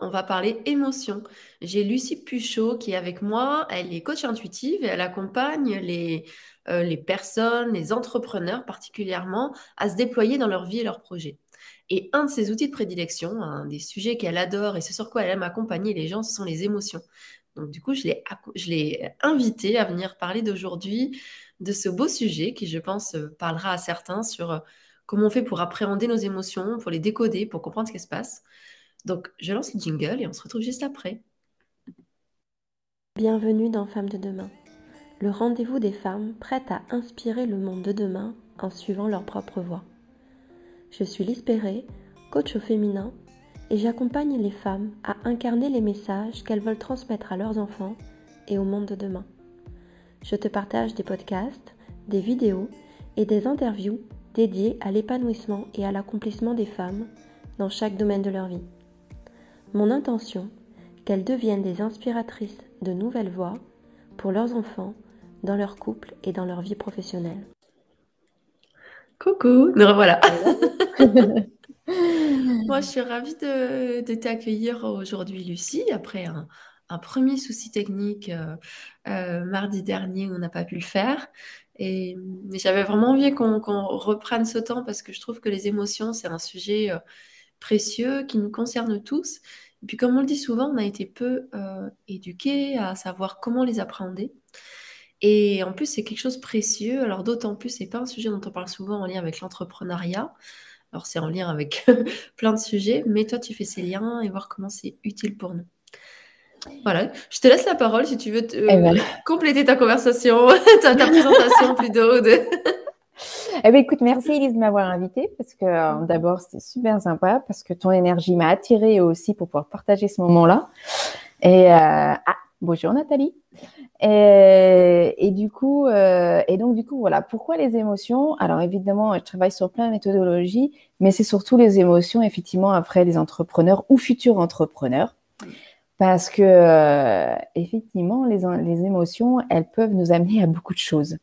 On va parler émotion. J'ai Lucie Puchot qui est avec moi. Elle est coach intuitive et elle accompagne les, euh, les personnes, les entrepreneurs particulièrement, à se déployer dans leur vie et leurs projets. Et un de ses outils de prédilection, un des sujets qu'elle adore et ce sur quoi elle aime accompagner les gens, ce sont les émotions. Donc du coup, je l'ai invitée à venir parler d'aujourd'hui de ce beau sujet qui, je pense, parlera à certains sur euh, comment on fait pour appréhender nos émotions, pour les décoder, pour comprendre ce qui se passe. Donc, je lance le jingle et on se retrouve juste après. Bienvenue dans Femmes de demain, le rendez-vous des femmes prêtes à inspirer le monde de demain en suivant leur propre voie. Je suis Lise coach au féminin, et j'accompagne les femmes à incarner les messages qu'elles veulent transmettre à leurs enfants et au monde de demain. Je te partage des podcasts, des vidéos et des interviews dédiées à l'épanouissement et à l'accomplissement des femmes dans chaque domaine de leur vie. Mon intention, qu'elles deviennent des inspiratrices de nouvelles voies pour leurs enfants, dans leur couple et dans leur vie professionnelle. Coucou, nous revoilà. Moi, je suis ravie de, t'accueillir aujourd'hui, Lucie, après un, premier souci technique euh, euh, mardi dernier où on n'a pas pu le faire. Et j'avais vraiment envie qu'on reprenne ce temps parce que je trouve que les émotions, c'est un sujet euh, précieux qui nous concerne tous. Et puis comme on le dit souvent, on a été peu euh, éduqués à savoir comment les appréhender. Et en plus, c'est quelque chose de précieux. Alors d'autant plus, c'est pas un sujet dont on parle souvent en lien avec l'entrepreneuriat. Alors c'est en lien avec plein de sujets, mais toi, tu fais ces liens et voir comment c'est utile pour nous. Voilà, je te laisse la parole si tu veux te, eh ben. compléter ta conversation, ta, ta présentation plutôt. De... Eh bien, écoute, merci Elise de m'avoir invitée parce que euh, d'abord, c'était super sympa parce que ton énergie m'a attirée aussi pour pouvoir partager ce moment-là. Et euh, ah, bonjour Nathalie. Et, et du coup, euh, et donc du coup, voilà, pourquoi les émotions? Alors évidemment, je travaille sur plein de méthodologies, mais c'est surtout les émotions, effectivement, après les entrepreneurs ou futurs entrepreneurs. Parce que, euh, effectivement, les, les émotions, elles peuvent nous amener à beaucoup de choses.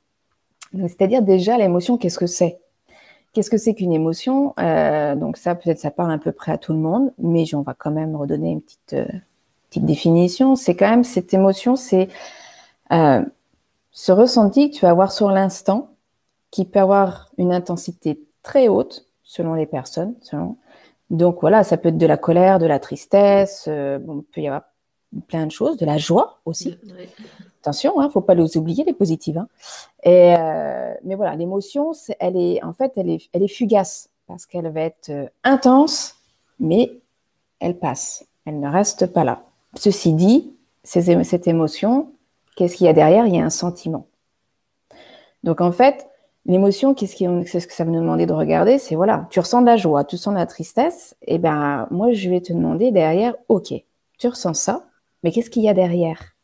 C'est-à-dire déjà l'émotion, qu'est-ce que c'est? Qu'est-ce que c'est qu'une émotion? Euh, Donc ça, peut-être ça parle à peu près à tout le monde, mais on va quand même redonner une petite, euh, petite définition. C'est quand même cette émotion, c'est euh, ce ressenti que tu vas avoir sur l'instant, qui peut avoir une intensité très haute selon les personnes. Donc voilà, ça peut être de la colère, de la tristesse, il peut y avoir plein de choses, de la joie aussi. Attention, il hein, ne faut pas les oublier, les positives. Hein. Euh, mais voilà, l'émotion, elle est, en fait, elle est, fugace parce qu'elle va être euh, intense, mais elle passe. Elle ne reste pas là. Ceci dit, cette émotion, qu'est-ce qu'il y a derrière? Il y a un sentiment. Donc en fait, l'émotion, qu'est-ce ce que ça va nous demander de regarder? C'est voilà, tu ressens de la joie, tu ressens de la tristesse. Et eh ben moi, je vais te demander derrière, ok, tu ressens ça, mais qu'est-ce qu'il y a derrière?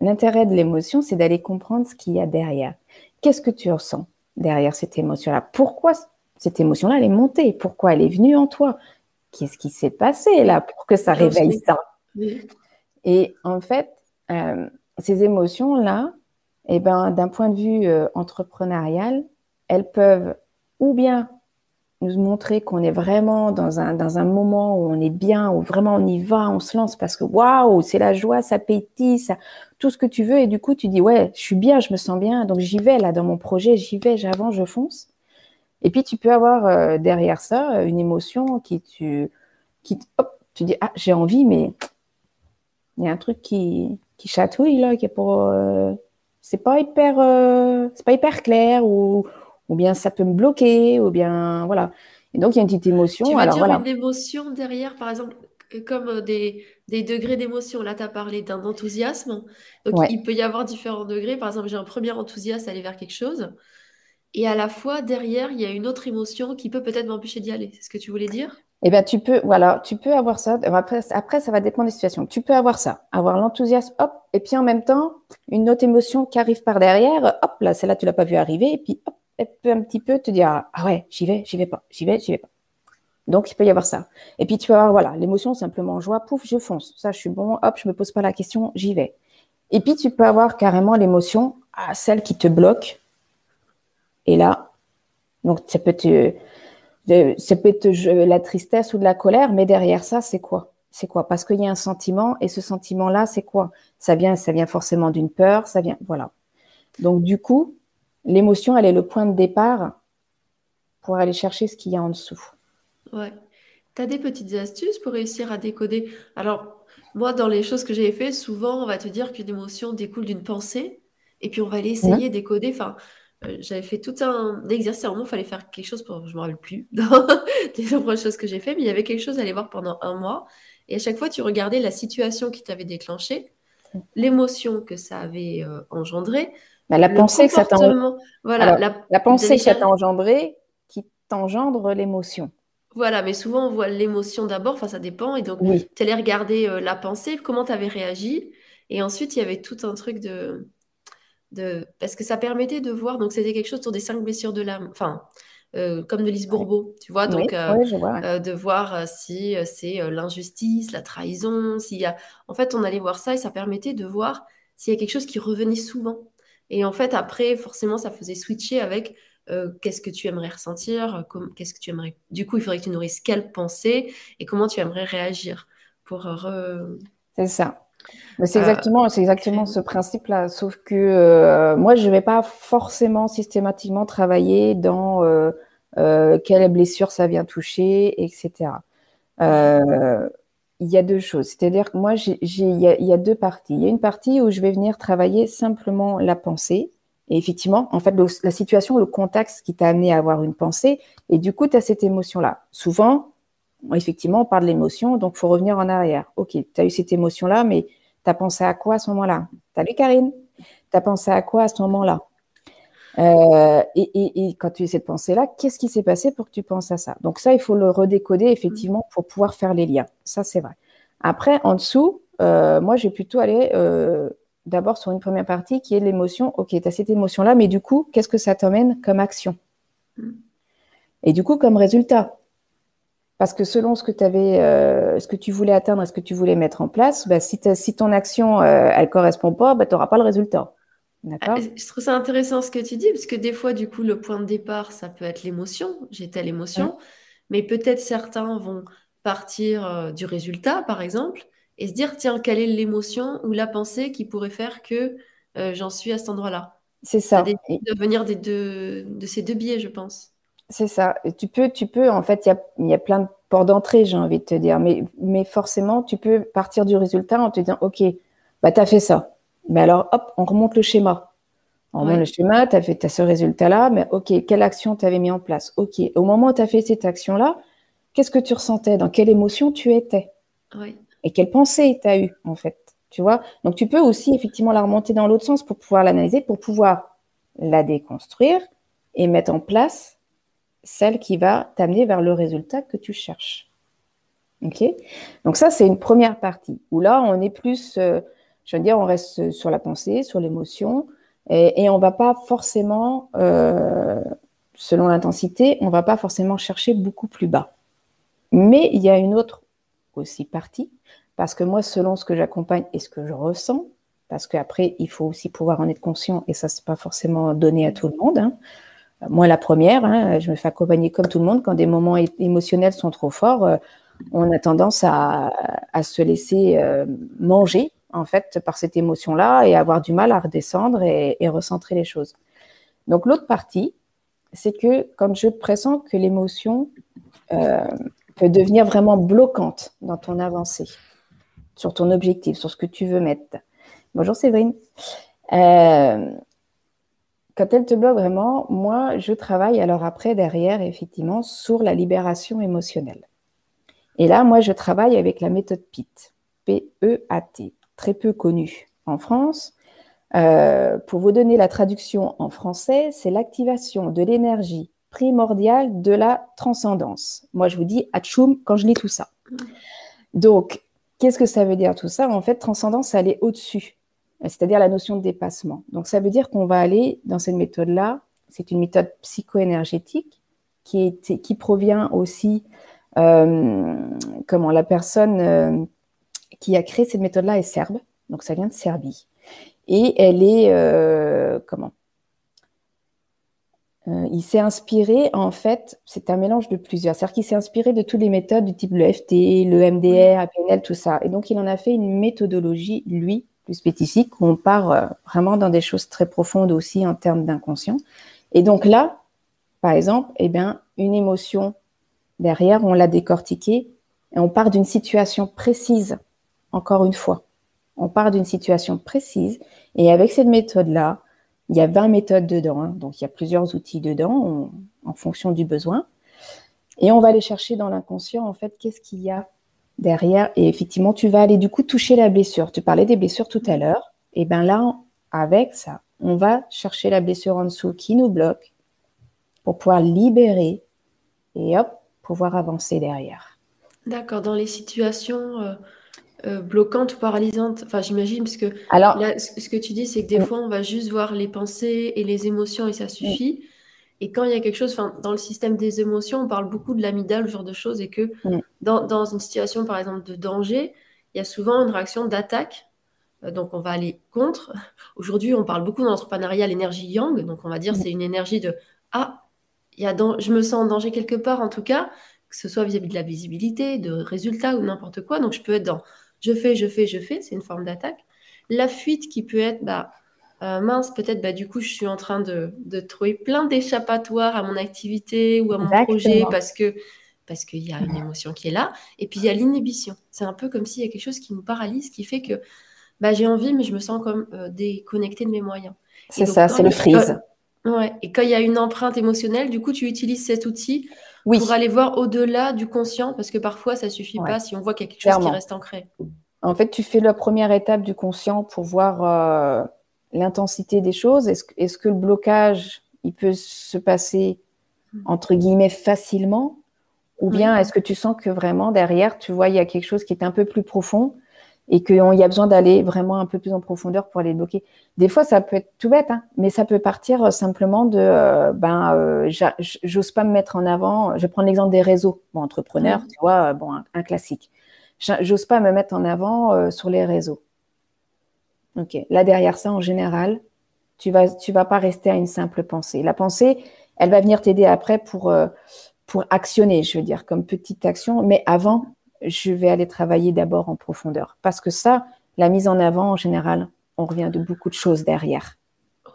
L'intérêt de l'émotion, c'est d'aller comprendre ce qu'il y a derrière. Qu'est-ce que tu ressens derrière cette émotion-là? Pourquoi cette émotion-là, elle est montée? Pourquoi elle est venue en toi? Qu'est-ce qui s'est passé là pour que ça réveille ça? Et en fait, euh, ces émotions-là, eh ben, d'un point de vue euh, entrepreneurial, elles peuvent ou bien nous montrer qu'on est vraiment dans un, dans un moment où on est bien, où vraiment on y va, on se lance parce que waouh, c'est la joie, ça pétille, ça, tout ce que tu veux. Et du coup, tu dis, ouais, je suis bien, je me sens bien, donc j'y vais là dans mon projet, j'y vais, j'avance, je fonce. Et puis, tu peux avoir euh, derrière ça une émotion qui, tu, qui, hop, tu dis, ah, j'ai envie, mais il y a un truc qui, qui chatouille là, qui est pour. Euh, c'est pas hyper, euh, c'est pas hyper clair ou ou bien ça peut me bloquer, ou bien voilà. Et donc il y a une petite émotion. Tu veux Alors, dire une émotion derrière, par exemple, comme euh, des, des degrés d'émotion. Là, tu as parlé d'un enthousiasme. Donc il peut y avoir différents degrés. Par exemple, j'ai un premier enthousiasme à aller vers quelque chose. Et à la fois, derrière, il y a une autre émotion qui peut peut-être m'empêcher d'y aller. C'est ce que tu voulais dire? Eh bien, tu peux, voilà, tu peux avoir ça. Après, après, ça va dépendre des situations. Tu peux avoir ça, avoir l'enthousiasme, hop, et puis en même temps, une autre émotion qui arrive par derrière, hop, là, celle-là, tu l'as pas vu arriver, et puis hop, peut un petit peu te dire ah ouais j'y vais j'y vais pas j'y vais j'y vais pas. Donc il peut y avoir ça. Et puis tu vas avoir voilà l'émotion simplement joie pouf je fonce. Ça je suis bon hop je me pose pas la question j'y vais. Et puis tu peux avoir carrément l'émotion à celle qui te bloque. Et là donc ça peut être ça peut être la tristesse ou de la colère mais derrière ça c'est quoi? C'est quoi? Parce qu'il y a un sentiment et ce sentiment-là, c'est quoi? Ça vient, ça vient forcément d'une peur, ça vient, voilà. Donc du coup, l'émotion, elle est le point de départ pour aller chercher ce qu'il y a en dessous. Ouais. Tu as des petites astuces pour réussir à décoder? Alors, moi, dans les choses que j'ai fait, souvent, on va te dire qu'une émotion découle d'une pensée, et puis on va aller essayer de décoder. Enfin, euh, j'avais fait tout un exercice. À un moment, il fallait faire quelque chose pour. Je ne me rappelle plus dans les nombreuses choses que j'ai fait, mais il y avait quelque chose à aller voir pendant un mois. Et à chaque fois, tu regardais la situation qui t'avait déclenché, l'émotion que ça avait euh, engendré. Bah, la, pensée que ça voilà, la, pensée que ça t'a engendré qui t'engendre l'émotion. Voilà, mais souvent on voit l'émotion d'abord, enfin ça dépend. Et donc, tu allais regarder euh, la pensée, comment tu avais réagi. Et ensuite, il y avait tout un truc de, de. Parce que ça permettait de voir, donc c'était quelque chose sur des cinq blessures de l'âme. Enfin, euh, comme de Lise Bourbeau, tu vois, donc euh, de voir si c'est l'injustice, la trahison, s'il y a... En fait, on allait voir ça et ça permettait de voir s'il y a quelque chose qui revenait souvent. Et en fait, après, forcément, ça faisait switcher avec euh, qu'est-ce que tu aimerais ressentir, qu'est-ce que tu aimerais. Du coup, il faudrait que tu nourrisses quelle pensée et comment tu aimerais réagir pour. C'est ça. c'est euh, exactement, c'est exactement ce principe-là. Sauf que euh, moi, je ne vais pas forcément systématiquement travailler dans quelle blessure ça vient toucher, etc il y a deux choses. C'est-à-dire que moi, il y, a deux parties. Il y a une partie où je vais venir travailler simplement la pensée. Et effectivement, en fait, la situation, le contexte qui t'a amené à avoir une pensée, et du coup, tu as cette émotion-là. Souvent, effectivement, on parle de l'émotion, donc faut revenir en arrière. Ok, tu as eu cette émotion-là, mais tu as pensé à quoi à ce moment-là? Salut Karine? Tu as pensé à quoi à ce moment-là? Euh, et, quand tu as cette pensée-là, qu'est-ce qui s'est passé pour que tu penses à ça? Donc ça, il faut le redécoder effectivement pour pouvoir faire les liens. Ça, c'est vrai. Après, en dessous, euh, moi, j'ai plutôt aller euh, d'abord sur une première partie qui est l'émotion. Ok, tu as cette émotion-là, mais du coup, qu'est-ce que ça t'emmène comme action? Et du coup, comme résultat? Parce que selon ce que, avais, ce que tu voulais atteindre et ce que tu voulais mettre en place, bah, si, si, ton action, elle ne correspond pas, bah, tu n'auras pas le résultat. Ah, je trouve ça intéressant ce que tu dis, parce que des fois, du coup, le point de départ, ça peut être l'émotion. J'ai telle émotion. Mais peut-être certains vont partir euh, du résultat, par exemple, et se dire, tiens, quelle est l'émotion ou la pensée qui pourrait faire que euh, j'en suis à cet endroit-là? C'est ça. de venir des deux, de ces deux biais, je pense. C'est ça. tu peux, tu peux, en fait, il y a, plein de ports d'entrée, j'ai envie de te dire. Mais, mais forcément, tu peux partir du résultat en te disant, OK, bah, tu as fait ça. Mais alors, hop, on remonte le schéma. On remonte le schéma, tu as fait as ce résultat-là, mais OK, quelle action tu avais mis en place? OK, au moment où tu as fait cette action-là, qu'est-ce que tu ressentais? Dans quelle émotion tu étais? Et quelle pensée tu as eu, en fait? Tu vois? Donc, tu peux aussi effectivement la remonter dans l'autre sens pour pouvoir l'analyser, pour pouvoir la déconstruire et mettre en place celle qui va t'amener vers le résultat que tu cherches. OK? Donc, ça, c'est une première partie où là, on est plus. Euh, je veux dire, on reste sur la pensée, sur l'émotion, et, on ne va pas forcément, euh, selon l'intensité, on ne va pas forcément chercher beaucoup plus bas. Mais il y a une autre aussi partie, parce que moi, selon ce que j'accompagne et ce que je ressens, parce qu'après, il faut aussi pouvoir en être conscient, et ça, n'est pas forcément donné à tout le monde. Hein. Moi, la première, hein, je me fais accompagner comme tout le monde quand des moments émotionnels sont trop forts. Euh, on a tendance à, se laisser euh, manger en fait, par cette émotion-là et avoir du mal à redescendre et, recentrer les choses. Donc, l'autre partie, c'est que quand je pressens que l'émotion euh, peut devenir vraiment bloquante dans ton avancée, sur ton objectif, sur ce que tu veux mettre. Bonjour Séverine. Euh, quand elle te bloque vraiment, moi, je travaille alors après, derrière, effectivement, sur la libération émotionnelle. Et là, moi, je travaille avec la méthode PEAT, P-E-A-T très peu connu en France. Euh, pour vous donner la traduction en français, c'est l'activation de l'énergie primordiale de la transcendance. Moi, je vous dis atchoum quand je lis tout ça. Donc, qu'est-ce que ça veut dire tout ça? En fait, transcendance, ça allait au-dessus, c'est-à-dire la notion de dépassement. Donc, ça veut dire qu'on va aller dans cette méthode-là. C'est une méthode psycho-énergétique qui, est, qui provient aussi, euh, comment la personne euh, qui a créé cette méthode-là est serbe, donc ça vient de Serbie. Et elle est, euh, comment? Euh, il s'est inspiré, en fait, c'est un mélange de plusieurs. C'est-à-dire qu'il s'est inspiré de toutes les méthodes du type le FT, le MDR, APNL, tout ça. Et donc, il en a fait une méthodologie, lui, plus spécifique, où on part euh, vraiment dans des choses très profondes aussi en termes d'inconscient. Et donc là, par exemple, eh bien, une émotion derrière, on l'a décortiquée et on part d'une situation précise, encore une fois. On part d'une situation précise et avec cette méthode-là, il y a 20 méthodes dedans, hein. donc il y a plusieurs outils dedans en fonction du besoin. Et on va aller chercher dans l'inconscient, en fait, qu'est-ce qu'il y a derrière. Et effectivement, tu vas aller du coup toucher la blessure. Tu parlais des blessures tout à l'heure. Et bien là, avec ça, on va chercher la blessure en dessous qui nous bloque pour pouvoir libérer et hop, pouvoir avancer derrière. D'accord, dans les situations euh, euh, bloquante ou paralysante Enfin, j'imagine, parce que Alors, ce que tu dis, c'est que des fois, on va juste voir les pensées et les émotions et ça suffit. Et quand il y a quelque chose, dans le système des émotions, on parle beaucoup de l'amygdale, ce genre de choses, et que dans, dans, une situation, par exemple, de danger, il y a souvent une réaction d'attaque. Euh, donc, on va aller contre. Aujourd'hui, on parle beaucoup dans l'entrepreneuriat, l'énergie yang. Donc, on va dire c'est une énergie de Ah, y a je me sens en danger quelque part, en tout cas, que ce soit vis-à-vis -vis de la visibilité, de résultats ou n'importe quoi. Donc, je peux être dans je fais, je fais, je fais, c'est une forme d'attaque. La fuite qui peut être, bah, euh, mince, peut-être, bah, du coup, je suis en train de, trouver plein d'échappatoires à mon activité ou à mon projet parce que parce qu'il y a une émotion qui est là. Et puis, il y a l'inhibition. C'est un peu comme s'il y a quelque chose qui nous paralyse, qui fait que bah, j'ai envie, mais je me sens comme euh, déconnectée de mes moyens. C'est ça, c'est le freeze. ouais. Et quand il y a une empreinte émotionnelle, du coup, tu utilises cet outil pour aller voir au-delà du conscient, parce que parfois, ça suffit pas si on voit qu'il y a quelque chose qui reste ancré. En fait, tu fais la première étape du conscient pour voir euh, l'intensité des choses. Est-ce que le blocage, il peut se passer, entre guillemets, facilement? Ou bien est-ce que tu sens que vraiment, derrière, tu vois, il y a quelque chose qui est un peu plus profond? Et qu'il y a besoin d'aller vraiment un peu plus en profondeur pour aller le bloquer. Des fois, ça peut être tout bête, hein, mais ça peut partir euh, simplement de, euh, ben, euh, j'ose pas me mettre en avant. Je vais prendre l'exemple des réseaux. Bon, entrepreneur, tu vois, bon, un, classique. J'ose pas me mettre en avant sur les réseaux. Ok. Là derrière ça, en général, tu vas, tu vas pas rester à une simple pensée. La pensée, elle va venir t'aider après pour pour actionner, je veux dire, comme petite action. Mais avant, je vais aller travailler d'abord en profondeur. Parce que ça, la mise en avant, en général, on revient de beaucoup de choses derrière.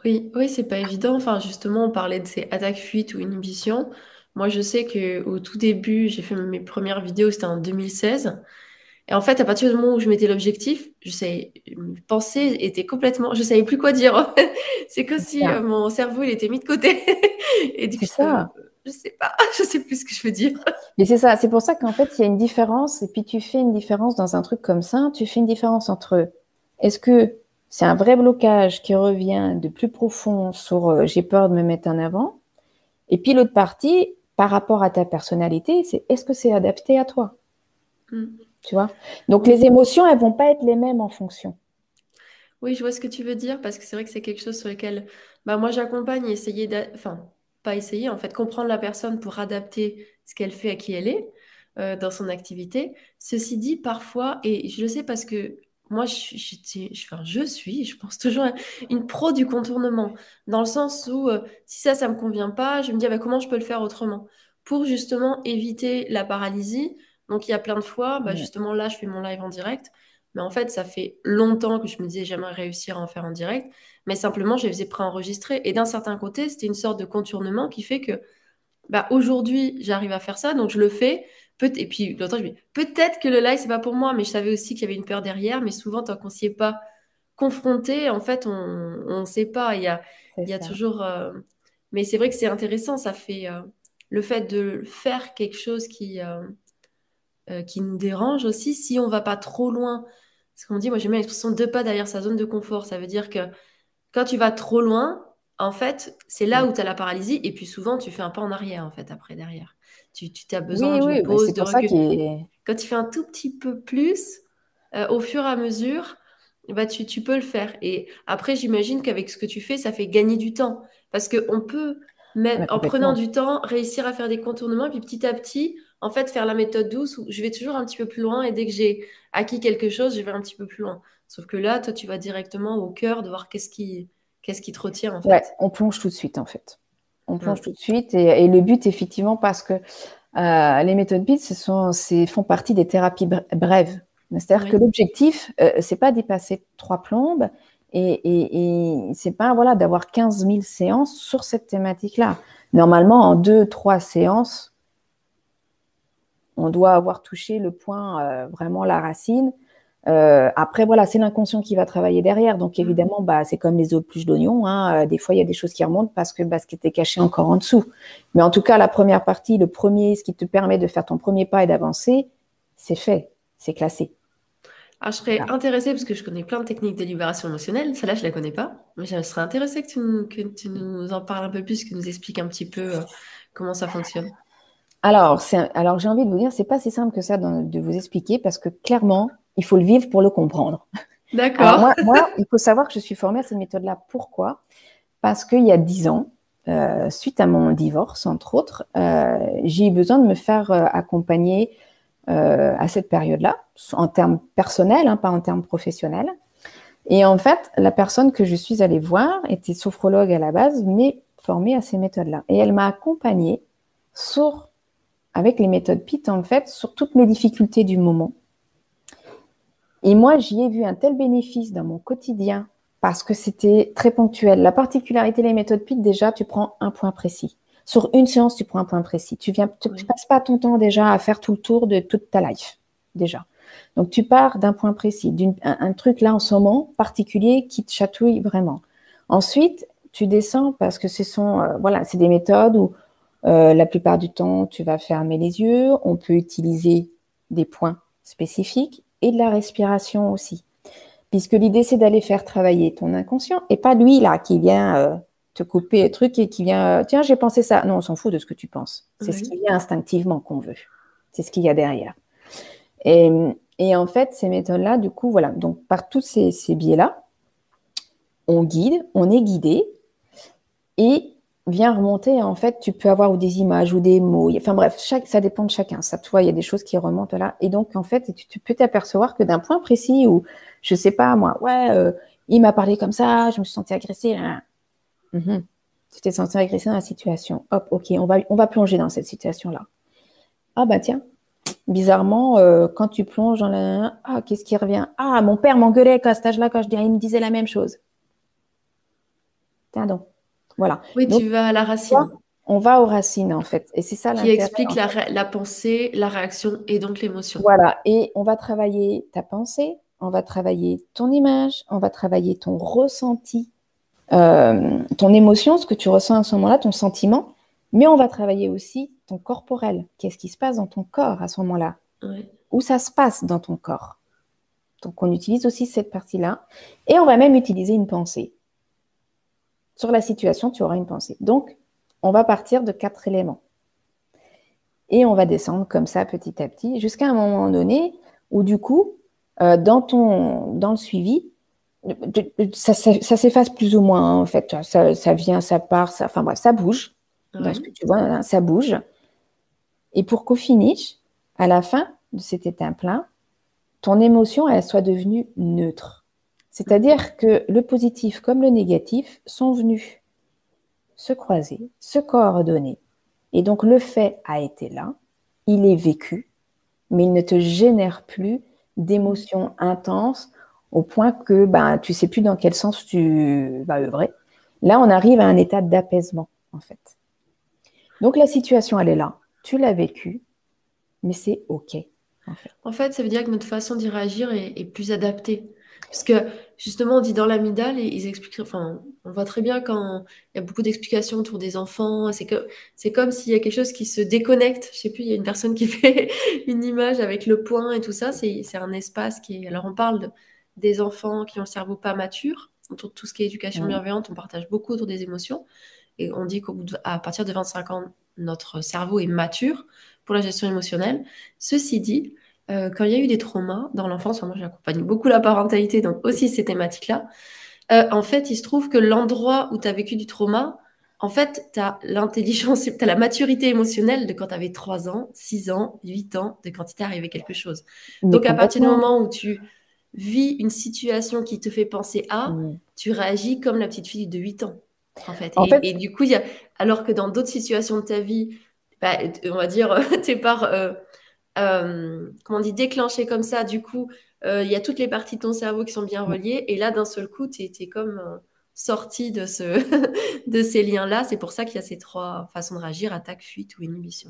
Oui, oui, c'est pas évident. Enfin, justement, on parlait de ces attaques fuites ou inhibitions. Moi, je sais que au tout début, j'ai fait mes premières vidéos, c'était en 2016. Et en fait, à partir du moment où je mettais l'objectif, je savais, mes pensées étaient complètement, je savais plus quoi dire. c'est comme si euh, mon cerveau il était mis de côté. et du coup, ça je sais pas, je sais plus ce que je veux dire. Mais c'est ça, c'est pour ça qu'en fait, il y a une différence, et puis tu fais une différence dans un truc comme ça, tu fais une différence entre est-ce que c'est un vrai blocage qui revient de plus profond sur euh, j'ai peur de me mettre en avant, et puis l'autre partie, par rapport à ta personnalité, c'est est-ce que c'est adapté à toi? Mm. Tu vois? Donc les émotions, elles vont pas être les mêmes en fonction. Oui, je vois ce que tu veux dire, parce que c'est vrai que c'est quelque chose sur lequel bah, moi j'accompagne et essayer de... Enfin, pas essayer, en fait, comprendre la personne pour adapter ce qu'elle fait à qui elle est euh, dans son activité. Ceci dit, parfois, et je le sais parce que moi, je, je, je, enfin, je suis, je pense toujours, une pro du contournement, dans le sens où euh, si ça, ça me convient pas, je me dis ah bah, comment je peux le faire autrement? Pour justement éviter la paralysie. Donc, il y a plein de fois, bah, justement, là, je fais mon live en direct. Mais en fait, ça fait longtemps que je me disais j'aimerais réussir à en faire en direct. Mais simplement, je les faisais préenregistrer. Et d'un certain côté, c'était une sorte de contournement qui fait que bah, aujourd'hui, j'arrive à faire ça. Donc, je le fais. Peut et puis, l'autre, je me dis peut-être que le live, c'est pas pour moi. Mais je savais aussi qu'il y avait une peur derrière. Mais souvent, tant qu'on s'y est pas confronté, en fait, on ne sait pas. Il y a, il y a toujours. Euh, mais c'est vrai que c'est intéressant. Ça fait euh, le fait de faire quelque chose qui, euh, qui nous dérange aussi. Si on va pas trop loin ce qu'on dit, moi j'aime bien l'expression deux pas derrière sa zone de confort. Ça veut dire que quand tu vas trop loin, en fait, c'est là où tu as la paralysie. Et puis souvent, tu fais un pas en arrière, en fait, après, derrière. Tu, tu as besoin d'une bah, pause, de recul. Quand tu fais un tout petit peu plus, euh, au fur et à mesure, bah, tu, tu peux le faire. Et après, j'imagine qu'avec ce que tu fais, ça fait gagner du temps. Parce qu'on peut, même, en prenant du temps, réussir à faire des contournements. Puis petit à petit, en fait, faire la méthode douce où je vais toujours un petit peu plus loin et dès que j'ai acquis quelque chose, je vais un petit peu plus loin. Sauf que là, toi, tu vas directement au cœur de voir qu'est-ce qui, qu'est-ce qui te retient en fait. Ouais, on plonge tout de suite en fait. On plonge tout de suite. Et, le but, effectivement, parce que euh, les méthodes PIT, ce sont, font partie des thérapies brèves. C'est-à-dire que l'objectif, euh, c'est pas dépasser trois plombes et, et, et c'est pas voilà, d'avoir 15 000 séances sur cette thématique-là. Normalement, en deux, trois séances, on doit avoir touché le point, euh, vraiment la racine. Euh, après, voilà, c'est l'inconscient qui va travailler derrière. Donc, évidemment, bah, c'est comme les autres pluches d'oignon. Hein. Euh, des fois, il y a des choses qui remontent parce que bah, ce qui était caché encore en dessous. Mais en tout cas, la première partie, le premier, ce qui te permet de faire ton premier pas et d'avancer, c'est fait, c'est classé. Alors, je serais intéressée, parce que je connais plein de techniques de libération émotionnelle, celle-là, je ne la connais pas, mais je serais intéressée que tu, nous, que tu nous en parles un peu plus, que tu nous expliques un petit peu comment ça fonctionne. Alors, alors j'ai envie de vous dire, c'est pas si simple que ça de vous expliquer parce que clairement, il faut le vivre pour le comprendre. D'accord. Moi, il faut savoir que je suis formée à cette méthode-là. Pourquoi? Parce qu'il y a dix ans, euh, suite à mon divorce, entre autres, euh, j'ai eu besoin de me faire euh, accompagner à cette période-là, en termes personnels, hein, pas en termes professionnels. Et en fait, la personne que je suis allée voir était sophrologue à la base, mais formée à ces méthodes-là. Et elle m'a accompagnée sur avec les méthodes PIT, en fait, sur toutes mes difficultés du moment. Et moi, j'y ai vu un tel bénéfice dans mon quotidien parce que c'était très ponctuel. La particularité des méthodes PIT, déjà, tu prends un point précis. Sur une séance, tu prends un point précis. Tu viens, tu, passes pas ton temps déjà à faire tout le tour de toute ta life, déjà. Donc, tu pars d'un point précis, d'un un, truc là en ce moment particulier qui te chatouille vraiment. Ensuite, tu descends parce que ce sont, euh, voilà, c'est des méthodes où euh, la plupart du temps, tu vas fermer les yeux. On peut utiliser des points spécifiques et de la respiration aussi. Puisque l'idée, c'est d'aller faire travailler ton inconscient et pas lui, là, qui vient euh, te couper les trucs et qui vient, euh, tiens, j'ai pensé ça. Non, on s'en fout de ce que tu penses. C'est ce qui vient instinctivement qu'on veut. C'est ce qu'il y a derrière. Et, en fait, ces méthodes-là, du coup, voilà. Donc, par tous ces, ces biais-là, on guide, on est guidé et vient remonter. En fait, tu peux avoir des images ou des mots. Enfin bref, ça dépend de chacun. Ça, toi, il y a des choses qui remontent là. Et donc, en fait, tu, peux t'apercevoir que d'un point précis où, je sais pas, moi, ouais, euh, il m'a parlé comme ça, je me suis sentie agressée. Mhm. Tu t'es sentie agressée dans la situation. Hop, ok, on va, on va plonger dans cette situation-là. Ah bah tiens, bizarrement, euh, quand tu plonges dans la... Ah, qu'est-ce qui revient? Ah, mon père m'engueulait à cet âge-là quand je il me disait la même chose. Tiens donc. Voilà. Oui, tu vas à la racine. On va aux racines, en fait. Et c'est ça Qui explique la, pensée, la réaction et donc l'émotion. Voilà. Et on va travailler ta pensée, on va travailler ton image, on va travailler ton ressenti, euh, ton émotion, ce que tu ressens à ce moment-là, ton sentiment. Mais on va travailler aussi ton corporel. Qu'est-ce qui se passe dans ton corps à ce moment-là? Où ça se passe dans ton corps? Donc, on utilise aussi cette partie-là. Et on va même utiliser une pensée. Sur la situation, tu auras une pensée. Donc, on va partir de quatre éléments. Et on va descendre comme ça petit à petit jusqu'à un moment donné où du coup, euh, dans, ton, dans le suivi, ça, s'efface plus ou moins hein, en fait. Ça, vient, ça part, ça, enfin bref, ça bouge. ce que tu vois, hein, ça bouge. Et pour qu'au finish, à la fin de cet état plein, ton émotion, elle soit devenue neutre. C'est-à-dire que le positif comme le négatif sont venus se croiser, se coordonner. Et donc le fait a été là, il est vécu, mais il ne te génère plus d'émotions intenses au point que ben, tu sais plus dans quel sens tu vas œuvrer. Là, on arrive à un état d'apaisement, en fait. Donc la situation, elle est là. Tu l'as vécue, mais c'est OK. En fait. ça veut dire que notre façon d'y réagir est plus adaptée. Parce que justement, on dit dans l'amidale, et ils expliquent, enfin, on voit très bien quand il y a beaucoup d'explications autour des enfants, c'est que c'est comme s'il y a quelque chose qui se déconnecte. Je sais plus, il y a une personne qui fait une image avec le point et tout ça, c'est un espace qui est. Alors, on parle des enfants qui ont le cerveau pas mature, autour de tout ce qui est éducation bienveillante, on partage beaucoup autour des émotions. Et on dit qu'à partir de 25 ans, notre cerveau est mature pour la gestion émotionnelle. Ceci dit, euh, quand il y a eu des traumas dans l'enfance, moi j'accompagne beaucoup la parentalité, donc aussi ces thématiques-là, euh, en fait, il se trouve que l'endroit où tu as vécu du trauma, en fait, tu as l'intelligence, tu as la maturité émotionnelle de quand tu avais 3 ans, 6 ans, 8 ans, de quand il t'est arrivé quelque chose. donc à partir du moment où tu vis une situation qui te fait penser à, tu réagis comme la petite fille de 8 ans. En fait. et, du coup, y a, alors que dans d'autres situations de ta vie, bah, on va dire, t'es par, euh, euh, comment on dit, déclenché comme ça, du coup, euh, il y a toutes les parties de ton cerveau qui sont bien reliées, et là, d'un seul coup, tu es, comme sorti de, ce de ces liens-là. C'est pour ça qu'il y a ces trois façons de réagir, attaque, fuite ou inhibition.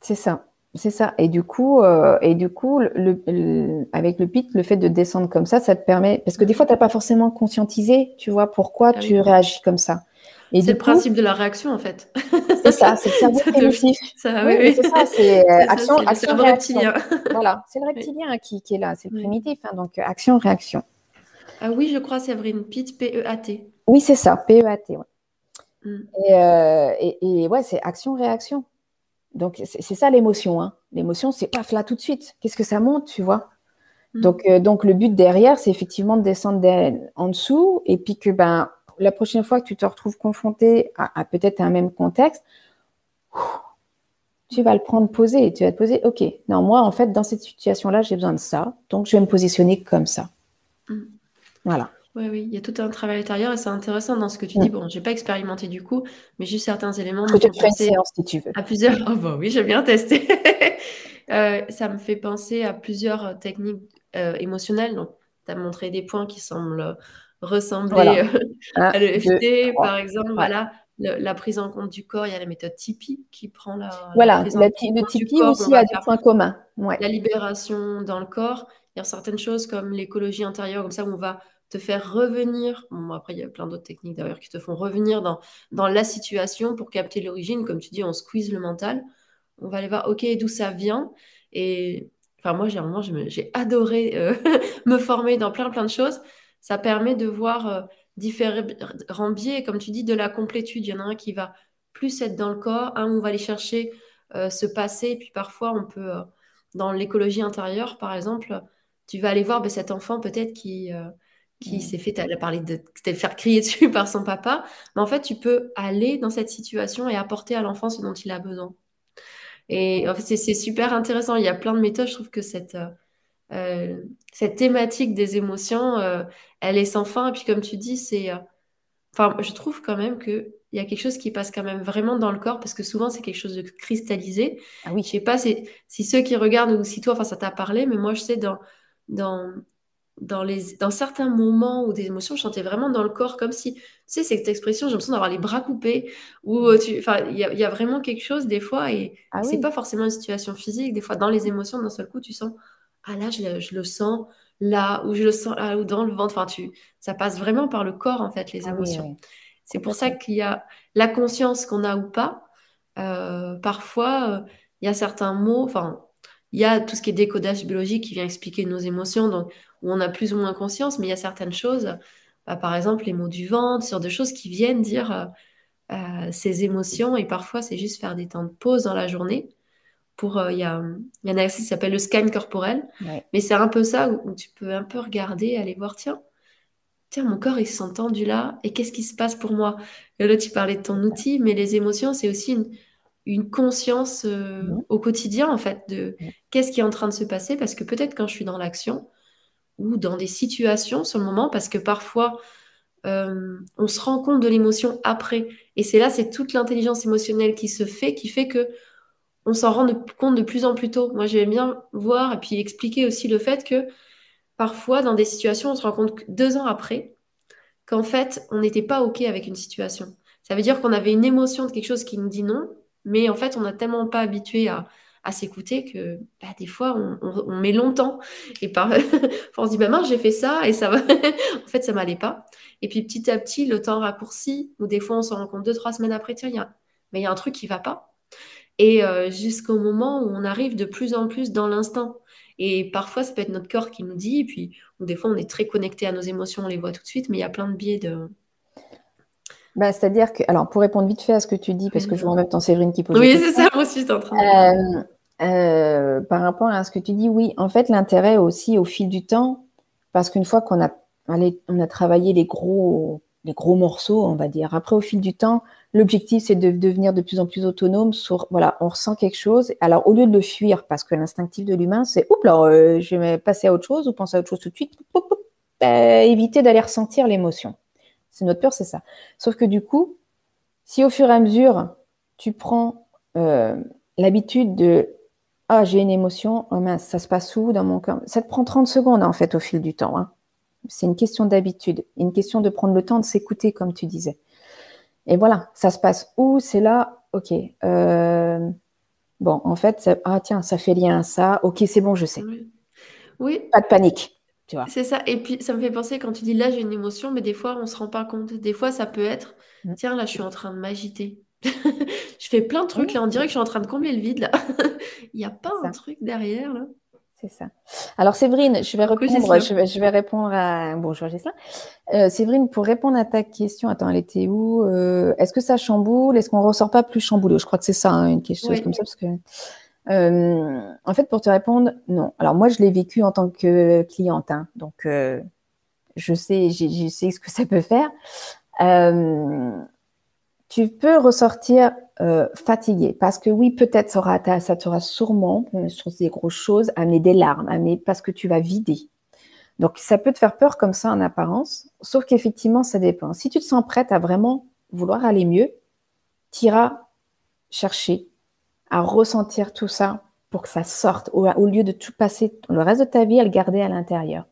C'est ça. C'est ça. Et du coup, et du coup le, avec le PIT, le fait de descendre comme ça, ça te permet. Parce que des fois, tu n'as pas forcément conscientisé, tu vois, pourquoi ah tu réagis comme ça. C'est le principe de la réaction, en fait. C'est ça, c'est le cerveau primitif. Ça, oui, oui. C'est ça, c'est euh, action, action, réaction. voilà, c'est le reptilien qui, qui, est là, c'est le primitif. Hein, donc, euh, action, réaction. Ah oui, je crois, Séverine, PIT, P-E-A-T. Oui, c'est ça, P-E-A-T. Ouais. Mm. Et, euh, et, et, ouais, c'est action, réaction. Donc, c'est ça l'émotion. Hein. L'émotion, c'est paf, là tout de suite. Qu'est-ce que ça monte, tu vois? Mm. donc, euh, donc, le but derrière, c'est effectivement de descendre en dessous et puis que, ben, la prochaine fois que tu te retrouves confronté à, peut-être un même contexte, tu vas le prendre posé et tu vas te poser, ok, non, moi, en fait, dans cette situation-là, j'ai besoin de ça, donc je vais me positionner comme ça. Mm. Voilà. Oui, oui, il y a tout un travail intérieur et c'est intéressant dans ce que tu dis. Mm. Bon, je n'ai pas expérimenté du coup, mais juste certains éléments. Je te fais une séance si tu veux. À plusieurs. Oh, bah oui, j'ai bien testé. Euh, ça me fait penser à plusieurs techniques euh, émotionnelles. Donc, tu as montré des points qui semblent ressembler euh, à à l'EFT, par exemple. Voilà, la prise en compte du corps, il y a la méthode Tipeee qui prend la. Voilà, la le Tipeee aussi a des points communs. La libération dans le corps. Il y a certaines choses comme l'écologie intérieure, comme ça, où on va te faire revenir. Bon, après, il y a plein d'autres techniques d'ailleurs qui te font revenir dans, dans la situation pour capter l'origine. Comme tu dis, on squeeze le mental. On va aller voir, OK, d'où ça vient? Et enfin, moi, j'ai j'ai adoré euh, me former dans plein, plein de choses ça permet de voir euh, différents biais, comme tu dis, de la complétude. Il y en a un qui va plus être dans le corps, un où on va aller chercher euh, ce passé, et puis parfois on peut, euh, dans l'écologie intérieure par exemple, tu vas aller voir ben, cet enfant peut-être qui, qui mmh. s'est fait, tu parlé de te faire crier dessus par son papa, mais en fait tu peux aller dans cette situation et apporter à l'enfant ce dont il a besoin. Et en fait, c'est super intéressant. Il y a plein de méthodes. Je trouve que cette, euh, cette thématique des émotions, euh, elle est sans fin. Et puis, comme tu dis, c'est. Euh, enfin, je trouve quand même qu'il y a quelque chose qui passe quand même vraiment dans le corps parce que souvent, c'est quelque chose de cristallisé. Ah oui. Je sais pas si, si, ceux qui regardent ou si toi, enfin, ça t'a parlé, mais moi, je sais, dans, dans, dans, les, dans certains moments où des émotions, je sentais vraiment dans le corps comme si, tu sais, cette expression, j'ai l'impression d'avoir les bras coupés, ou enfin, il y a, y a, vraiment quelque chose des fois, et ah c'est pas forcément une situation physique, des fois, dans les émotions, d'un seul coup, tu sens ah là, je, le sens là, ou je le sens là, ou dans le ventre. Enfin, tu, ça passe vraiment par le corps, en fait, les ah émotions. C'est pour ça qu'il y a la conscience qu'on a ou pas. Euh, parfois, euh, il y a certains mots, enfin, il y a tout ce qui est décodage biologique qui vient expliquer nos émotions, donc où on a plus ou moins conscience, mais il y a certaines choses, bah, par exemple les mots du ventre, sur des choses qui viennent dire euh, ces émotions, et parfois c'est juste faire des temps de pause dans la journée pour euh, il y, a, un exercice qui s'appelle le scan corporel. Mais c'est un peu ça où, tu peux un peu regarder aller voir tiens tiens mon corps il se sent tendu là et qu'est-ce qui se passe pour moi? Et là tu parlais de ton outil mais les émotions c'est aussi une, conscience euh, au quotidien en fait de qu'est-ce qui est en train de se passer. Parce que peut-être quand je suis dans l'action ou dans des situations sur le moment parce que parfois euh, on se rend compte de l'émotion après. Et c'est là c'est toute l'intelligence émotionnelle qui se fait qui fait que on s'en rend compte de plus en plus tôt. Moi, j'aime bien voir et puis expliquer aussi le fait que parfois, dans des situations, on se rend compte deux ans après qu'en fait, on n'était pas OK avec une situation. Ça veut dire qu'on avait une émotion de quelque chose qui nous dit non, mais en fait, on n'a tellement pas habitué à, s'écouter que bah, des fois, on, met longtemps. Et par... on se dit, bah j'ai fait ça et ça va. en fait, ça m'allait pas. Et puis petit à petit, le temps raccourcit, ou des fois, on se rend compte deux, trois semaines après, tiens, y mais il y a un truc qui va pas et euh, jusqu'au moment où on arrive de plus en plus dans l'instant. Et parfois, ça peut être notre corps qui nous dit, et puis des fois, on est très connecté à nos émotions, on les voit tout de suite, mais il y a plein de biais de... Bah, C'est-à-dire que, alors pour répondre vite fait à ce que tu dis, parce que je vois en même temps Séverine qui pose. Oui, c'est ça, moi aussi, en train de... Euh, euh, par rapport à ce que tu dis, oui, en fait, l'intérêt aussi au fil du temps, parce qu'une fois qu'on a, on a travaillé les gros, les gros morceaux, on va dire, après, au fil du temps, L'objectif, c'est de devenir de plus en plus autonome. Voilà, on ressent quelque chose. Alors, au lieu de le fuir, parce que l'instinctif de l'humain, c'est oups, alors, euh, je vais passer à autre chose ou penser à autre chose tout de suite. Bah, éviter d'aller ressentir l'émotion. C'est notre peur, c'est ça. Sauf que du coup, Si au fur et à mesure, tu prends euh, l'habitude de Ah, j'ai une émotion, oh ça se passe où dans mon corps? Ça te prend 30 secondes en fait au fil du temps. Hein. C'est une question d'habitude, une question de prendre le temps de s'écouter, comme tu disais. Et voilà, ça se passe où? C'est là, ok. Euh, bon, en fait, ah tiens, ça fait lien à ça. Ok, c'est bon, je sais. Oui. Pas de panique. C'est ça. Et puis, ça me fait penser quand tu dis là, j'ai une émotion, mais des fois, on se rend pas compte. Des fois, ça peut être, mm. tiens, là, je suis en train de m'agiter. je fais plein de trucs, là, on dirait que je suis en train de combler le vide, là. Il n'y a pas un truc derrière, là. C'est ça. Alors, Séverine, je vais répondre, je vais, je vais répondre à. Bonjour, Gislain. Euh, Séverine, pour répondre à ta question, attends, elle était où euh, Est-ce que ça chamboule? Est-ce qu'on ressort pas plus chamboulé Je crois que c'est ça, hein, une question comme ça, parce que. Euh, en fait, pour te répondre, non. Alors moi, je l'ai vécu en tant que cliente, hein. donc euh, je sais, je sais ce que ça peut faire. Euh, tu peux ressortir fatigué parce que oui, peut-être ça, ça t'aura sûrement sur des grosses choses amené des larmes, amené parce que tu vas vider. Donc ça peut te faire peur comme ça en apparence, sauf qu'effectivement, ça dépend. Si tu te sens prête à vraiment vouloir aller mieux, tu iras chercher à ressentir tout ça pour que ça sorte, au, lieu de tout passer le reste de ta vie à le garder à l'intérieur.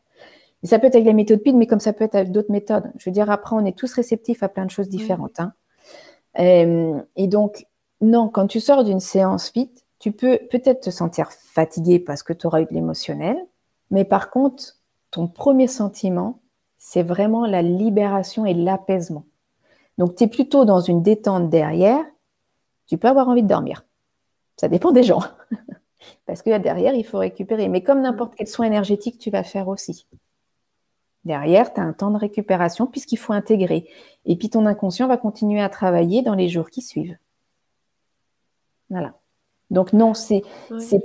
Et ça peut être avec la méthode PID, mais comme ça peut être avec d'autres méthodes. Je veux dire, après, on est tous réceptifs à plein de choses différentes. Hein. Euh, et, donc, non, quand tu sors d'une séance PID, tu peux peut-être te sentir fatigué parce que tu auras eu de l'émotionnel, mais par contre, ton premier sentiment, c'est vraiment la libération et l'apaisement. Donc, tu es plutôt dans une détente derrière, tu peux avoir envie de dormir. Ça dépend des gens. Parce que derrière, il faut récupérer. Mais comme n'importe quel soin énergétique, tu vas faire aussi. Derrière, tu as un temps de récupération puisqu'il faut intégrer. Et puis ton inconscient va continuer à travailler dans les jours qui suivent. Voilà. Donc non, c'est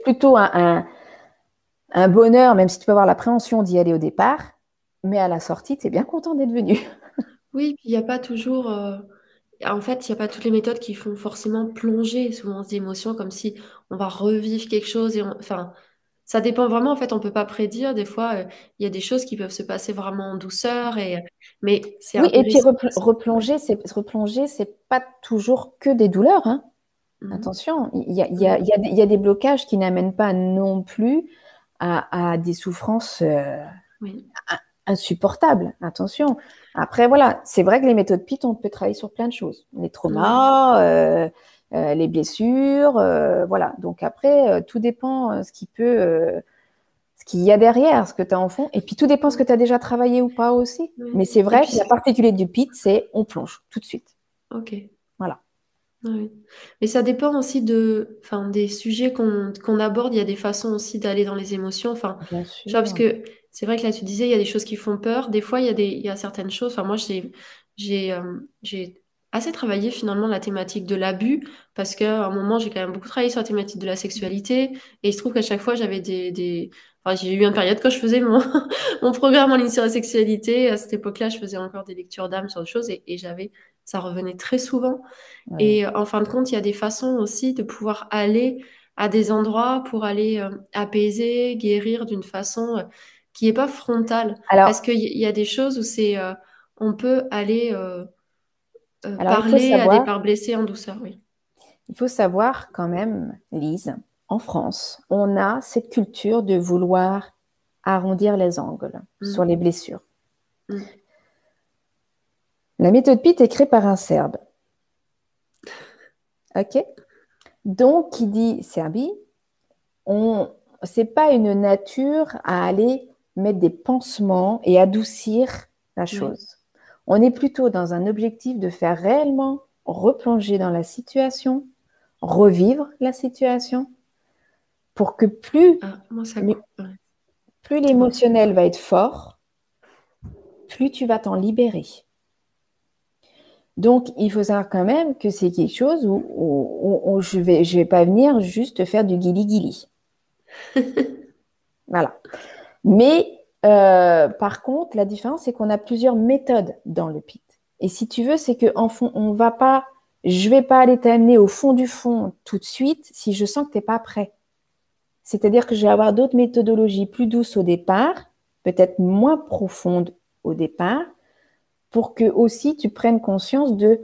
plutôt un, un, bonheur, même si tu peux avoir l'appréhension d'y aller au départ, mais à la sortie, tu es bien content d'être venu. Oui, il n'y a pas toujours... Euh, en fait, il n'y a pas toutes les méthodes qui font forcément plonger souvent des émotions comme si on va revivre quelque chose. Et Enfin, ça dépend vraiment. En fait, on ne peut pas prédire. Des fois, euh, il y a des choses qui peuvent se passer vraiment en douceur. Et... Mais c'est Oui, et puis replonger, c'est replonger, c'est pas toujours que des douleurs. Hein. Mmh Attention, il y a, y, a, y a, des blocages qui n'amènent pas non plus à, des souffrances euh, insupportables. Attention. Après, voilà, c'est vrai que les méthodes PIT, on peut travailler sur plein de choses. Les traumas, euh, euh, les blessures, euh, voilà. Donc après, tout dépend ce qui peut, ce qu'il y a derrière, ce que tu as en fond. Et puis tout dépend ce que tu as déjà travaillé ou pas aussi. Mais c'est vrai que la particulier du PIT, c'est on plonge tout de suite. Ok. Voilà. Oui. Mais ça dépend aussi de, enfin, des sujets qu'on aborde. Il y a des façons aussi d'aller dans les émotions. Enfin, Bien sûr. parce que c'est vrai que là, tu disais, il y a des choses qui font peur. Des fois, il y a, des, il y a certaines choses. Enfin, moi, j'ai, euh, j'ai assez travaillé finalement la thématique de l'abus parce qu'à un moment, j'ai quand même beaucoup travaillé sur la thématique de la sexualité. Et il se trouve qu'à chaque fois, j'avais des, des... Enfin, j'ai eu une période quand je faisais mon, mon programme en ligne sur la sexualité. À cette époque-là, je faisais encore des lectures d'âme sur des choses et, et j'avais, ça revenait très souvent. Et en fin de compte, il y a des façons aussi de pouvoir aller à des endroits pour aller euh, apaiser, guérir d'une façon euh, qui n'est pas frontal. Parce qu'il y, a des choses où c'est, euh, on peut aller euh, euh, parler à des parts blessées en douceur, oui. Il faut savoir quand même, Lise, en France, on a cette culture de vouloir arrondir les angles mmh. sur les blessures. Mmh. La méthode PIT est créée par un Serbe. OK? Donc, qui dit Serbie, on c'est pas une nature à aller mettre des pansements et adoucir la chose. On est plutôt dans un objectif de faire réellement replonger dans la situation, revivre la situation, pour que plus, ah, plus l'émotionnel va être fort, plus tu vas t'en libérer. Donc, il faut savoir quand même que c'est quelque chose où, je ne vais, je vais pas venir juste faire du guili-guili. voilà. Mais euh, par contre, la différence, c'est qu'on a plusieurs méthodes dans le PIT. Et si tu veux, c'est qu'en fond, on va pas, je vais pas aller t'amener au fond du fond tout de suite si je sens que tu n'es pas prêt. C'est-à-dire que je vais avoir d'autres méthodologies plus douces au départ, peut-être moins profondes au départ, pour que aussi tu prennes conscience de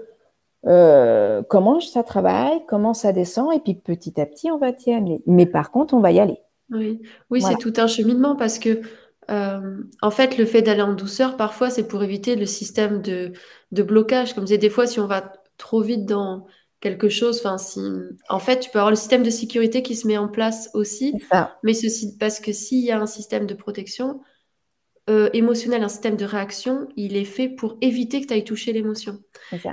euh, comment ça travaille, comment ça descend, et puis petit à petit, on va y aller. Mais par contre, on va y aller. Oui, oui c'est tout un cheminement parce que, euh, en fait, le fait d'aller en douceur, parfois, c'est pour éviter le système de, de blocage. Comme je disais, des fois, si on va trop vite dans quelque chose, enfin, si, en fait, tu peux avoir le système de sécurité qui se met en place aussi. Mais ceci, parce que s'il y a un système de protection, euh, émotionnel, un système de réaction, il est fait pour éviter que tu ailles toucher l'émotion.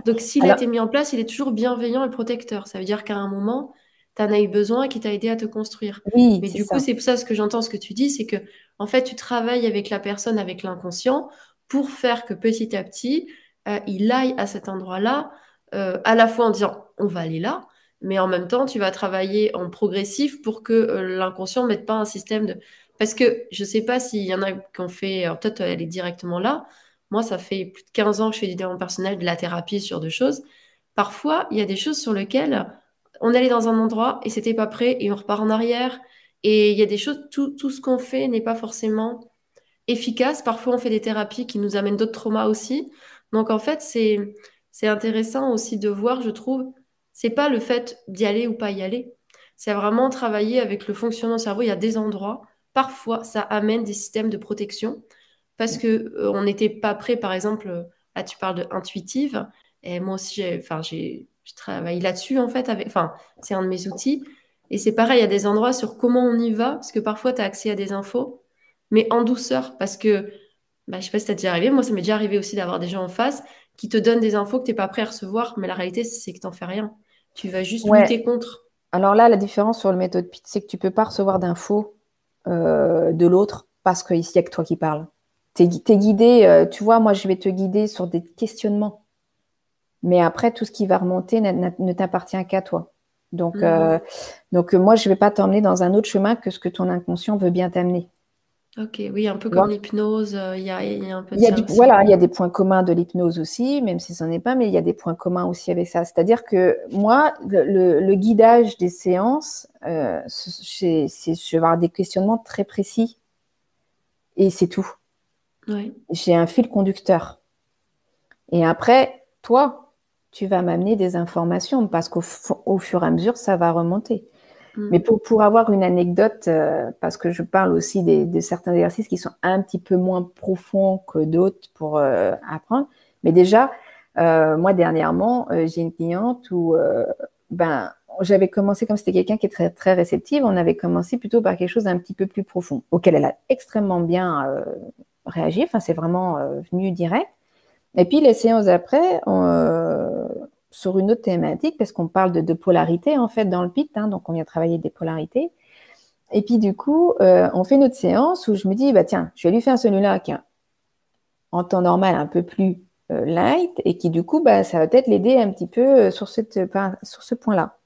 Donc, s'il a été mis en place, il est toujours bienveillant et protecteur. Ça veut dire qu'à un moment, tu en as eu besoin et qu'il t'a aidé à te construire. Oui, Mais du coup, c'est pour ça ce que j'entends, ce que tu dis, c'est que, en fait, tu travailles avec la personne, avec l'inconscient, pour faire que petit à petit, euh, il aille à cet endroit-là, euh, à la fois en disant on va aller là, mais en même temps, tu vas travailler en progressif pour que l'inconscient ne mette pas un système de parce que je ne sais pas s'il y en a qui ont fait, alors peut-être est directement là. Moi, ça fait plus de 15 ans que je fais du développement personnel, de la thérapie sur deux choses. Parfois, il y a des choses sur lesquelles on allait dans un endroit et c'était pas prêt et on repart en arrière. Et il y a des choses, tout, tout ce qu'on fait n'est pas forcément efficace. Parfois, on fait des thérapies qui nous amènent d'autres traumas aussi. Donc, en fait, c'est, intéressant aussi de voir, je trouve, c'est pas le fait d'y aller ou pas y aller. C'est vraiment travailler avec le fonctionnement du cerveau. Il y a des endroits parfois, ça amène des systèmes de protection parce que euh, on n'était pas prêt, par exemple, là tu parles de intuitive, et moi aussi, j'ai travaillé là-dessus en fait, avec, enfin, c'est un de mes outils. Et c'est pareil, il y a des endroits sur comment on y va, parce que parfois tu as accès à des infos, mais en douceur, parce que, bah, je sais pas si ça déjà arrivé, moi ça m'est déjà arrivé aussi d'avoir des gens en face qui te donnent des infos que tu n'es pas prêt à recevoir, mais la réalité c'est que tu n'en fais rien. Tu vas juste lutter contre. Alors là, la différence sur le méthode PIT, c'est que tu peux pas recevoir d'infos euh, de l'autre parce qu'il n'y a que toi qui parles. Tu es, guidé, euh, tu vois, moi je vais te guider sur des questionnements. Mais après, tout ce qui va remonter ne t'appartient qu'à toi. Donc, mhm. euh, donc moi, je ne vais pas t'emmener dans un autre chemin que ce que ton inconscient veut bien t'amener. Ok, oui, un peu comme l'hypnose, il y, a, un peu de Voilà, il y a des points communs de l'hypnose aussi, même si ce n'en est pas, mais il y a des points communs aussi avec ça. C'est-à-dire que moi, le, guidage des séances, euh, c'est, je vais avoir des questionnements très précis et c'est tout. J'ai un fil conducteur. Et après, toi, tu vas m'amener des informations parce qu'au au fur et à mesure, ça va remonter. Mm. Mais pour, pour avoir une anecdote, euh, parce que je parle aussi des, de certains exercices qui sont un petit peu moins profonds que d'autres pour euh, apprendre. Mais déjà, euh, moi dernièrement, j'ai une cliente où ben, j'avais commencé comme c'était quelqu'un qui est très, très réceptive, on avait commencé plutôt par quelque chose d'un petit peu plus profond, auquel elle a extrêmement bien réagi. Enfin, c'est vraiment venu direct. Et puis les séances après, on, sur une autre thématique, parce qu'on parle de, polarité en fait dans le PIT, hein, donc on vient travailler des polarités. Et puis du coup, euh, on fait notre séance où je me dis, bah tiens, je vais lui faire celui-là qui est en temps normal un peu plus euh, light et qui du coup, bah, ça va peut-être l'aider un petit peu euh, sur, ce point-là.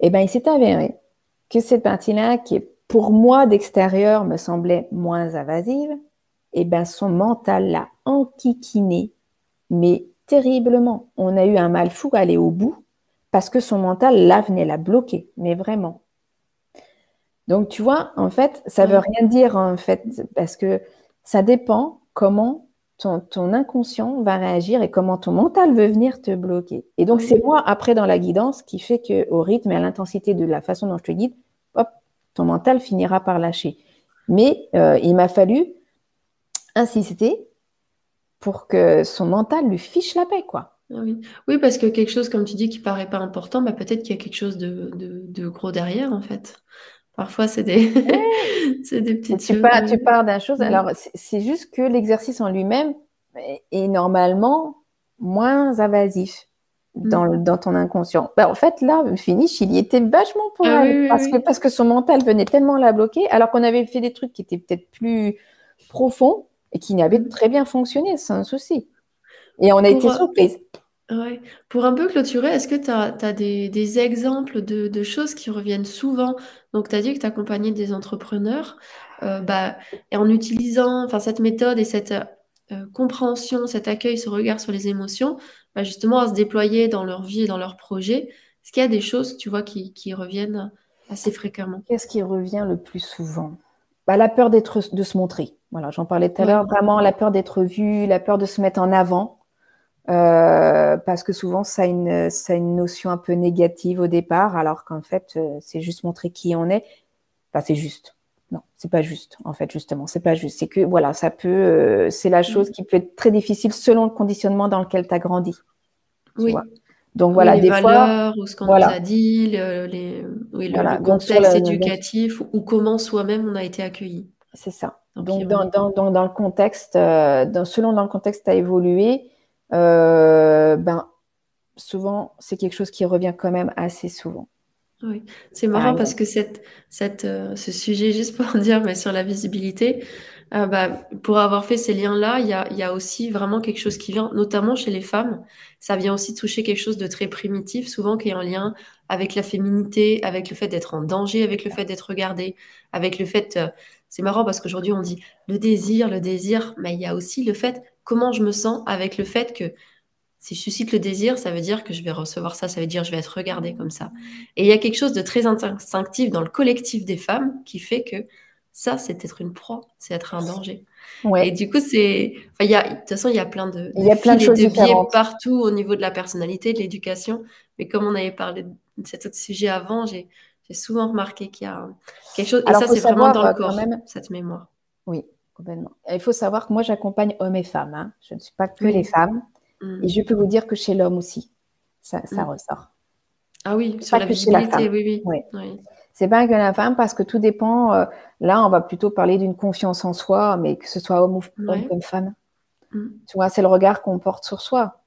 Et bien, il s'est avéré que cette partie-là, qui est pour moi d'extérieur me semblait moins invasive, et ben son mental l'a enquiquiné, mais terriblement. On a eu un mal fou à aller au bout parce que son mental, là, venait la bloquer, mais vraiment. Donc, tu vois, en fait, ça veut rien dire, en fait, parce que ça dépend comment ton, inconscient va réagir et comment ton mental veut venir te bloquer. Et donc, c'est moi, après, dans la guidance, qui fait qu'au rythme et à l'intensité de la façon dont je te guide, hop, ton mental finira par lâcher. Mais euh, il m'a fallu insister pour que son mental lui fiche la paix, quoi. Ah oui. oui. parce que quelque chose, comme tu dis, qui paraît pas important, bah, peut-être qu'il y a quelque chose de, de, gros derrière, en fait. Parfois, c'est des, c'est des petites tu Pars, tu pars d'un chose. Alors, c'est juste que l'exercice en lui-même est normalement moins invasif dans, mm. dans ton inconscient. Bah, en fait, là, finish, il y était vachement pour ah elle. parce, Que, parce que son mental venait tellement la bloquer, alors qu'on avait fait des trucs qui étaient peut-être plus profonds et qui avait très bien fonctionné sans souci. Et on a été surprise. Ouais. Pour un peu clôturer, est-ce que tu as, des, exemples de, choses qui reviennent souvent? Donc, tu as dit que tu accompagnais des entrepreneurs euh, bah, et en utilisant cette méthode et cette euh, compréhension, cet accueil, ce regard sur les émotions, bah, justement à se déployer dans leur vie et dans leurs projets. Est-ce qu'il y a des choses, tu vois, qui, qui reviennent assez fréquemment? Qu'est-ce qui revient le plus souvent? Bah, La peur d'être, de se montrer. Voilà, j'en parlais tout à l'heure, vraiment la peur d'être vu, la peur de se mettre en avant. parce que souvent ça a, une, ça une notion un peu négative au départ, alors qu'en fait c'est juste montrer qui on est. Enfin, c'est juste. Non, c'est pas juste. En fait, justement, c'est pas juste. C'est que voilà, ça peut, c'est la chose qui peut être très difficile selon le conditionnement dans lequel tu as grandi. Oui. Donc voilà, les des valeurs, fois, ou ce qu'on voilà. nous a dit, le, les, oui, le, Voilà. contexte éducatif ou comment soi-même on a été accueilli. c'est ça. Donc, dans, dans, dans, dans le contexte, euh, dans, selon dans le contexte à évoluer, euh, ben souvent c'est quelque chose qui revient quand même assez souvent. Oui, c'est marrant Ah, parce que cette, cette, euh, ce sujet, juste pour dire, mais sur la visibilité, euh, bah, pour avoir fait ces liens-là, il y a, aussi vraiment quelque chose qui vient, notamment chez les femmes, ça vient aussi toucher quelque chose de très primitif, souvent qui est en lien avec la féminité, avec le fait d'être en danger, avec le fait d'être regardée, avec le fait, euh, c'est marrant parce qu'aujourd'hui on dit le désir, le désir, mais il y a aussi le fait comment je me sens avec le fait que si je suscite le désir, ça veut dire que je vais recevoir ça, ça veut dire que je vais être regardée comme ça. Et il y a quelque chose de très instinctif dans le collectif des femmes qui fait que ça, c'est être une proie, c'est être un danger. Et Ouais, du coup, c'est. Enfin, y a... De toute façon, il y a plein de, Il y a plein de et choses de biais différentes. partout au niveau de la personnalité, de l'éducation. Mais comme on avait parlé de cet autre sujet avant, j'ai souvent remarqué qu'il y a quelque chose. Et Alors, ça, faut c'est vraiment dans le euh, corps, même- cette mémoire. oui, complètement. Il faut savoir que moi j'accompagne hommes et femmes. hein. Je ne suis pas que Oui. les femmes. Mm. Et je peux vous dire que chez l'homme aussi, ça, ça Mm. ressort. Ah oui, sur la la visibilité, femme. oui, oui. Ouais. oui. C'est pas que la femme parce que tout dépend. euh, là, on va plutôt parler d'une confiance en soi, mais que ce soit homme, ou, homme Ouais. comme femme. Mm. Tu vois, c'est le regard qu'on porte sur soi.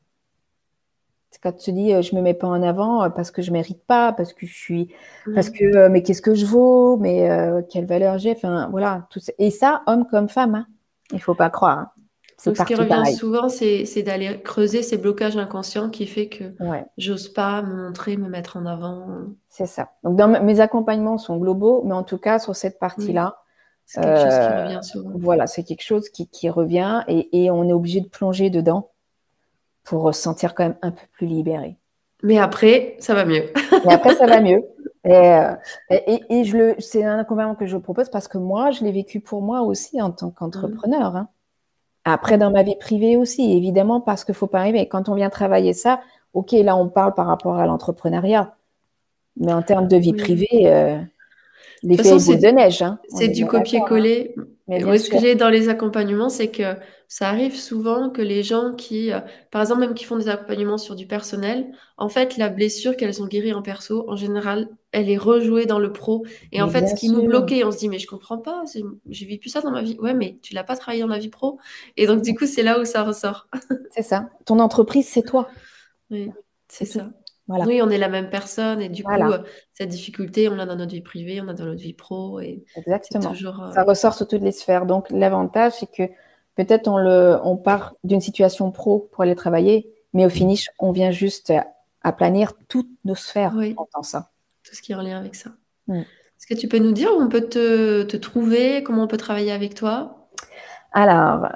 C'est quand tu dis euh, je me mets pas en avant euh, parce que je mérite pas, parce que je suis, parce que euh, mais qu'est-ce que je vaux, mais euh, quelle valeur j'ai? Enfin voilà, tout ça. Et ça, homme comme femme, hein. il faut pas croire. hein. Donc, ce qui revient pareil. souvent, c'est d'aller creuser ces blocages inconscients qui fait que Ouais. j'ose pas me montrer, me mettre en avant. C'est ça. Donc, dans mes accompagnements sont globaux, mais en tout cas, sur cette partie-là, C'est quelque chose qui Euh, revient souvent. voilà, c'est quelque chose qui, qui revient et, et on est obligé de plonger dedans pour se sentir quand même un peu plus libéré. Mais après, ça va mieux. Et après, ça va mieux. Et, euh, et, et je le, c'est un accompagnement que je propose parce que moi, je l'ai vécu pour moi aussi en tant qu'entrepreneur. hein. Après, dans ma vie privée aussi, évidemment, parce qu'il faut pas arriver. Quand on vient travailler ça, ok, là, on parle par rapport à l'entrepreneuriat. Mais en termes de vie Oui. privée, euh, l'effet façon, c'est- de neige. hein. C'est est du hein. copier-coller. Moi, ce que j'ai dans les accompagnements, c'est que ça arrive souvent que les gens qui, euh, par exemple, même qui font des accompagnements sur du personnel, en fait, la blessure qu'elles ont guérie en perso, en général, elle est rejouée dans le pro. Et en fait, ce qui nous bloquait, on se dit, mais je comprends pas, c'est- j'ai vécu ça dans ma vie. Ouais, mais tu l'as pas travaillé dans la vie pro. Et donc, du coup, c'est là où ça ressort. C'est ça. Ton entreprise, c'est toi. Oui, c'est tout. Voilà. Oui, on est la même personne et du coup, Voilà. euh, cette difficulté, on l'a dans notre vie privée, on l'a dans notre vie pro et Exactement. toujours. euh, Ça ressort sur toutes les sphères. Donc, l'avantage, c'est que peut-être on, le, on part d'une situation pro pour aller travailler, mais au finish, on vient juste aplanir toutes nos sphères Oui. en ça. tout ce qui est en lien avec ça. Mm. Est-ce que tu peux nous dire où on peut te, te trouver, comment on peut travailler avec toi? Alors,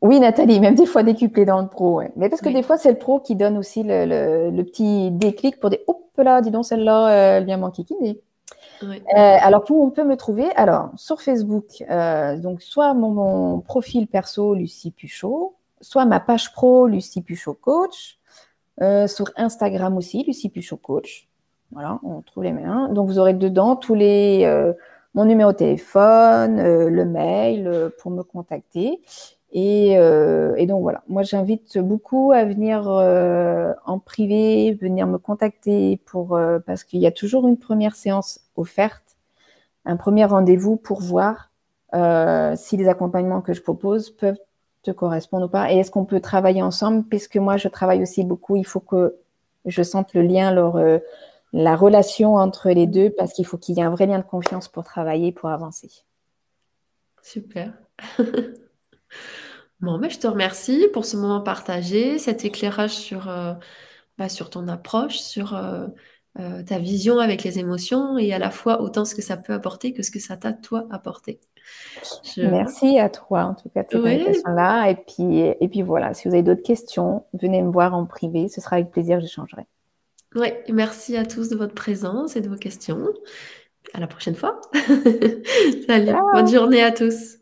oui, Nathalie, même des fois décuplé dans le pro. ouais. Mais parce que Oui. des fois, c'est le pro qui donne aussi le, le- le petit déclic pour dire Hop là, dis donc, celle-là, elle vient m'enquiquiner. Oui. Euh, alors, où on peut me trouver? Alors, sur Facebook, euh, donc soit mon, mon profil perso, Lucie Puchot, soit ma page pro, Lucie Puchot Coach, euh, sur Instagram aussi, Lucie Puchot Coach. Voilà, on trouve les mêmes. Donc, vous aurez dedans tous les, euh, mon numéro de téléphone, euh, le mail euh, pour me contacter. Et, euh, et donc voilà, moi j'invite beaucoup à venir euh, en privé, venir me contacter pour euh, parce qu'il y a toujours une première séance offerte, un premier rendez-vous pour voir si les accompagnements que je propose peuvent te correspondre ou pas et est-ce qu'on peut travailler ensemble? Puisque moi je travaille aussi beaucoup, il faut que je sente le lien, la relation entre les deux parce qu'il faut qu'il y ait un vrai lien de confiance pour travailler, pour avancer. Super. Bon, ben, je te remercie pour ce moment partagé, cet éclairage sur, euh, bah, sur ton approche, sur euh, euh, ta vision avec les émotions et à la fois autant ce que ça peut apporter que ce que ça t'a, toi, apporté. Je- Merci à toi, en tout cas, de cette Oui. invitation-là. Et puis, et puis voilà, si vous avez d'autres questions, venez me voir en privé. Ce sera avec plaisir, j'échangerai. Ouais, merci à tous de votre présence et de vos questions. À la prochaine fois. Salut, Ciao. bonne journée à tous.